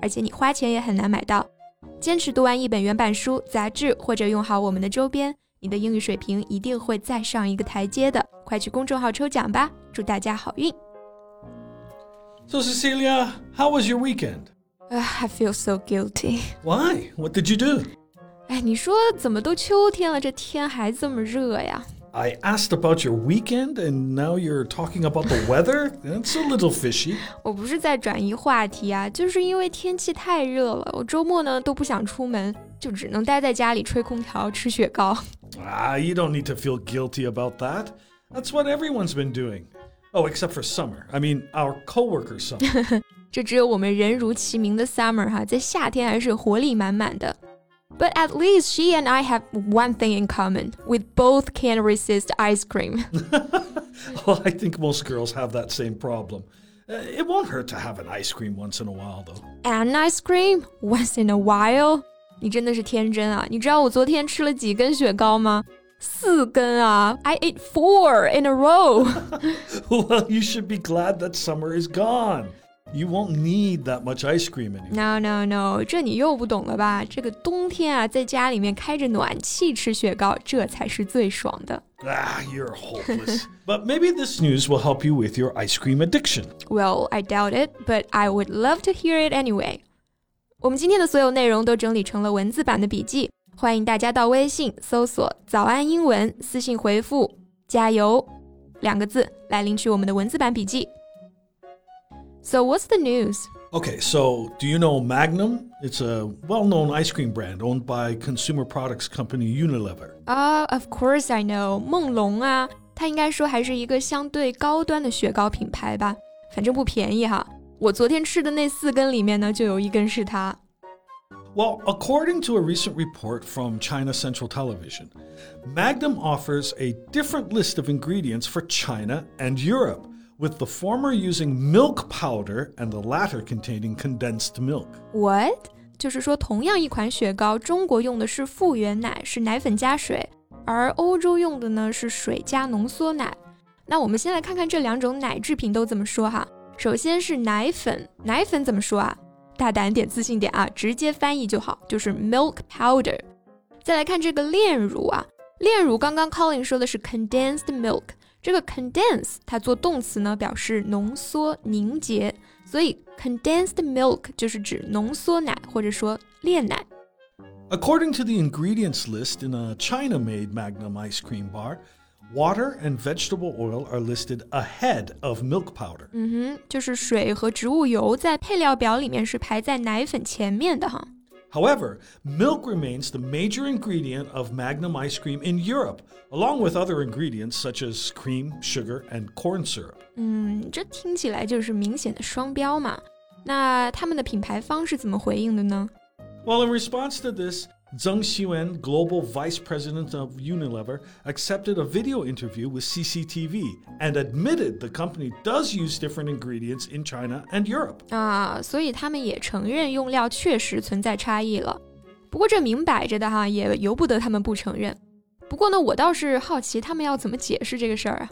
而且你花钱也很难买到。坚持读完一本原版书、杂志，或者用好我们的周边，你的英语水平一定会再上一个台阶的。快去公众号抽奖吧，祝大家好运！So, Cecilia, how was your weekend? I feel so guilty. Why? What did you do? 哎，你说怎么都秋天了，这天还这么热呀？I asked about your weekend, and now you're talking about the weather? That's a little fishy. 我不是在转移话题啊，就是因为天气太热了，我周末呢都不想出门，就只能待在家里吹空调、吃雪糕。 Ah, you don't need to feel guilty about that. That's what everyone's been doing. Oh, except for summer. I mean, our coworker summer. 这只有我们人如其名的 summer 哈，在夏天还是活力满满的。 But at least she and I have one thing in common. We both can't resist ice cream. well, I think most girls have that same problem. Uh, it won't hurt to have an ice cream once in a while, though. And ice cream once in a while. 你真的是天真啊！你知道我昨天吃了几根雪糕吗？四根啊！I ate four in a row. well, you should be glad that summer is gone. You won't need that much ice cream anymore. No, no, no，这你又不懂了吧？这个冬天啊，在家里面开着暖气吃雪糕，这才是最爽的。 Ah, you're hopeless. but maybe this news will help you with your ice cream addiction. Well, I doubt it, but I would love to hear it anyway. 我们今天的所有内容都整理成了文字版的笔记，欢迎大家到微信搜索“早安英文”，私信回复“加油”两个字来领取我们的文字版笔记。 So what's the news? Okay, so do you know Magnum? It's a well known ice cream brand owned by consumer products company Unilever. 啊、o f course I know，梦龙啊，它应该说还是一个相对高端的雪糕品牌吧，反正不便宜哈。我昨天吃的那四根里面呢，就有一根是它。 Well, according to a recent report from China Central Television, Magnum offers a different list of ingredients for China and Europe, with the former using milk powder and the latter containing condensed milk. What？就是说，同样一款雪糕，中国用的是复原奶，是奶粉加水，而欧洲用的呢是水加浓缩奶。那我们先来看看这两种奶制品都怎么说哈。首先是奶粉，奶粉怎么说啊？大胆点，自信点啊，直接翻译就好，就是 milk powder。再来看这个炼乳啊，炼乳刚刚 Colin 说的是 condensed milk， 这个 condense 它做动词呢表示浓缩、凝结，所以 condensed milk 就是指浓缩奶或者说炼奶。 According to the ingredients list in a China made Magnum ice cream bar, water and vegetable oil are listed ahead of milk powder. 嗯哼，就是水和植物油在配料表里面是排在奶粉前面的哈。 However, milk remains the major ingredient of Magnum ice cream in Europe, along with other ingredients such as cream, sugar, and corn syrup. 嗯，这听起来就是明显的双标嘛。那他们的品牌方是怎么回应的呢？ Well, in response to this, Zheng Xuan, global vice president of Unilever, accepted a video interview with CCTV and admitted the company does use different ingredients in China and Europe. 啊，所以他们也承认用料确实存在差异了。不过这明摆着的哈，也由不得他们不承认。不过呢，我倒是好奇他们要怎么解释这个事儿啊？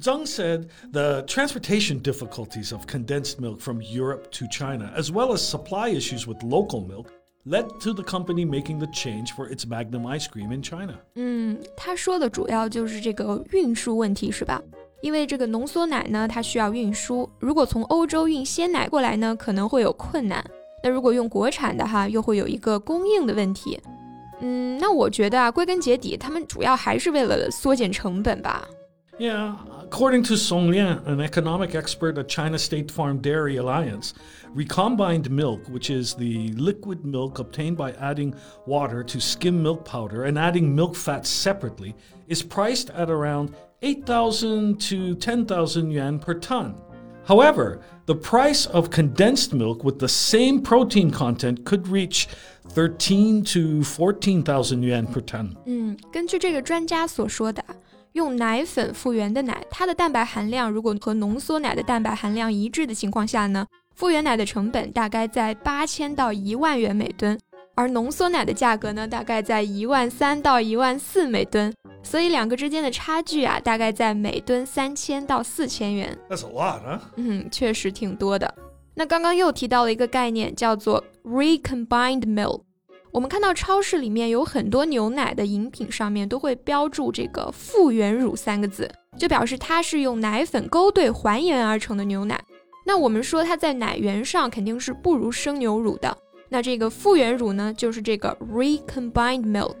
Zheng said the transportation difficulties of condensed milk from Europe to China, as well as supply issues with local milk, led to the company making the change for its Magnum ice cream in China. 嗯，他说的主要就是这个运输问题，是吧？因为这个浓缩奶呢，它需要运输，如果从欧洲运鲜奶过来呢，可能会有困难。那如果用国产的哈，又会有一个供应的问题。嗯，那我觉得啊，归根结底，他们主要还是为了缩减成本吧。 Yeah, according to Song Lian, an economic expert at China State Farm Dairy Alliance, recombined milk, which is the liquid milk obtained by adding water to skim milk powder and adding milk fat separately, is priced at around 8,000 to 10,000 yuan per ton. However, the price of condensed milk with the same protein content could reach 13 to 14,000 yuan per ton. 嗯，根据这个专家所说的， 用奶粉复原的奶，它的蛋白含量如果和浓缩奶的蛋白含量一致的情况下呢，复原奶的成本大概在八千到一万元每吨，而浓缩奶的价格呢，大概在一万三到一万四每吨。所以两个之间的差距啊，大概在每吨三千到四千元。That's a lot, huh? 嗯，确实挺多的。那刚刚又提到了一个概念，叫做 recombined milk。我们看到超市里面有很多牛奶的饮品上面都会标注这个复原乳三个字，就表示它是用奶粉勾兑还原而成的牛奶。那我们说它在奶源上肯定是不如生牛乳的。那这个复原乳呢，就是这个 recombined milk。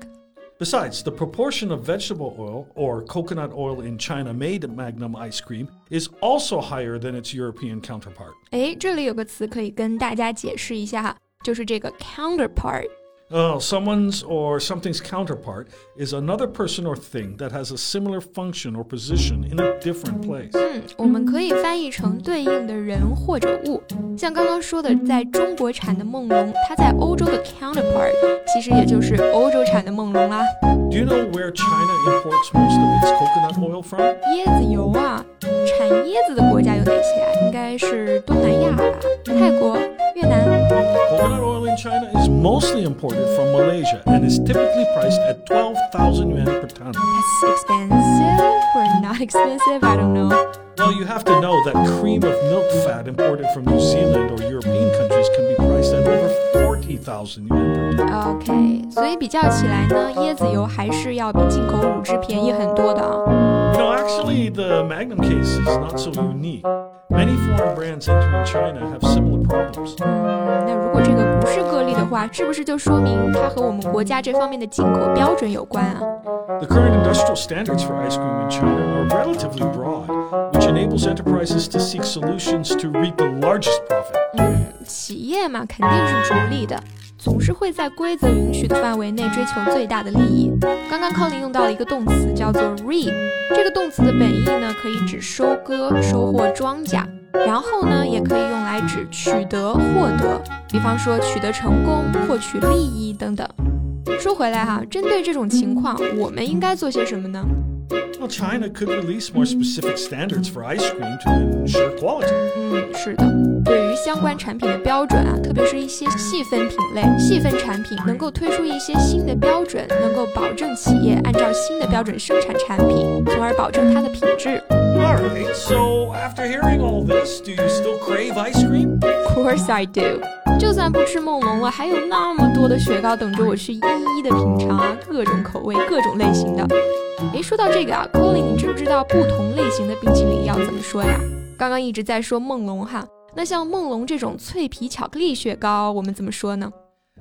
Besides, the proportion of vegetable oil or coconut oil in China made Magnum ice cream is also higher than its European counterpart. 哎，这里有个词可以跟大家解释一下哈，就是这个 counterpart。Oh, someone's or something's counterpart is another person or thing that has a similar function or position in a different place. 嗯，我们可以翻译成对应的人或者物。像刚刚说的，在中国产的梦龙，它在欧洲的 counterpart 其实也就是欧洲产的梦龙啦。Do you know where China imports most of its coconut oil from? 椰子油啊，产椰子的国家有哪些啊？应该是东南亚吧，泰国、 Coconut oil in China is mostly imported from Malaysia and is typically priced at 12,000 yuan per ton. That's expensive or not expensive? I don't know. Well, you have to know that cream of milk fat imported from New Zealand or European countries can be priced at over 40,000 yuan per ton. OK，所以比较起来呢，椰子油还是要比进口乳汁便宜很多的啊。 You know, actually, the Magnum case is not so unique. Many foreign brands entering China have similar problems. 嗯，那如果这个不是个例的话，是不是就说明它和我们国家这方面的进口标准有关啊？ The current industrial standards for ice cream in China are relatively broad, which enables enterprises to seek solutions to reap the largest profit. 嗯，企业嘛，肯定是逐利的，总是会在规则允许的范围内追求最大的利益。刚刚 Colin 用到了一个动词，叫做 reap。这个动词的本意呢，可以指收割、收获庄稼，然后呢，也可以用来指取得、获得，比方说取得成功、获取利益等等。说回来哈，针对这种情况，我们应该做些什么呢？Well, China could release more specific standards for ice cream to ensure quality. 嗯，是的，对于相关产品的标准啊，特别是一些细分品类、细分产品，能够推出一些新的标准，能够保证企业按照新的标准生产产品，从而保证它的品质。All right, so after hearing all this, do you still crave ice cream? Of course I do。就算不吃梦龙了，还有那么多的雪糕等着我去一一的品尝啊，各种口味、各种类型的。诶，说到这个啊，Colin，你知不知道不同类型的冰淇淋要怎么说呀？刚刚一直在说梦龙哈，那像梦龙这种脆皮巧克力雪糕，我们怎么说呢？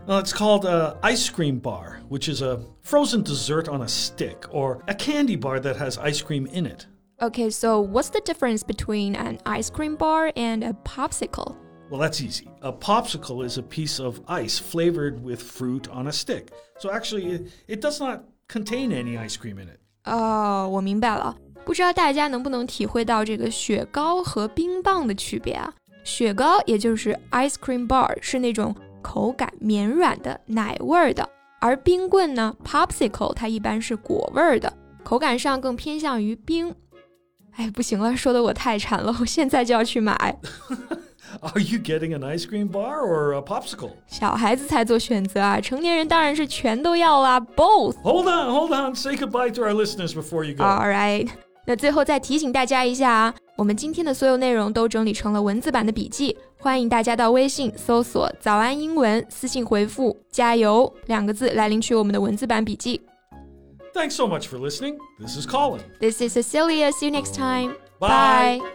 Uh, it's called a ice cream bar, which is a frozen dessert on a stick, or a candy bar that has ice cream in it. Okay, so what's the difference between an ice cream bar and a popsicle? Well, that's easy. A popsicle is a piece of ice flavored with fruit on a stick. So actually, it, it does not contain any ice cream in it. 哦，我明白了。不知道大家能不能体会到这个雪糕和冰棒的区别啊？雪糕也就是 ice cream bar 是那种口感绵软的奶味儿的，而冰棍呢 popsicle 它一般是果味儿的，口感上更偏向于冰。哎，不行了，说的我太馋了，我现在就要去买。 Are you getting an ice cream bar or a popsicle? 小孩子才做选择啊，成年人当然是全都要啦，both。 Hold on, hold on. Say goodbye to our listeners before you go. All right，那最后再提醒大家一下啊，我们今天的所有内容都整理成了文字版的笔记，欢迎大家到微信搜索“早安英文”，私信回复“加油”两个字来领取我们的文字版笔记。 Thanks so much for listening. This is Colin. This is Cecilia. See you next time. Bye.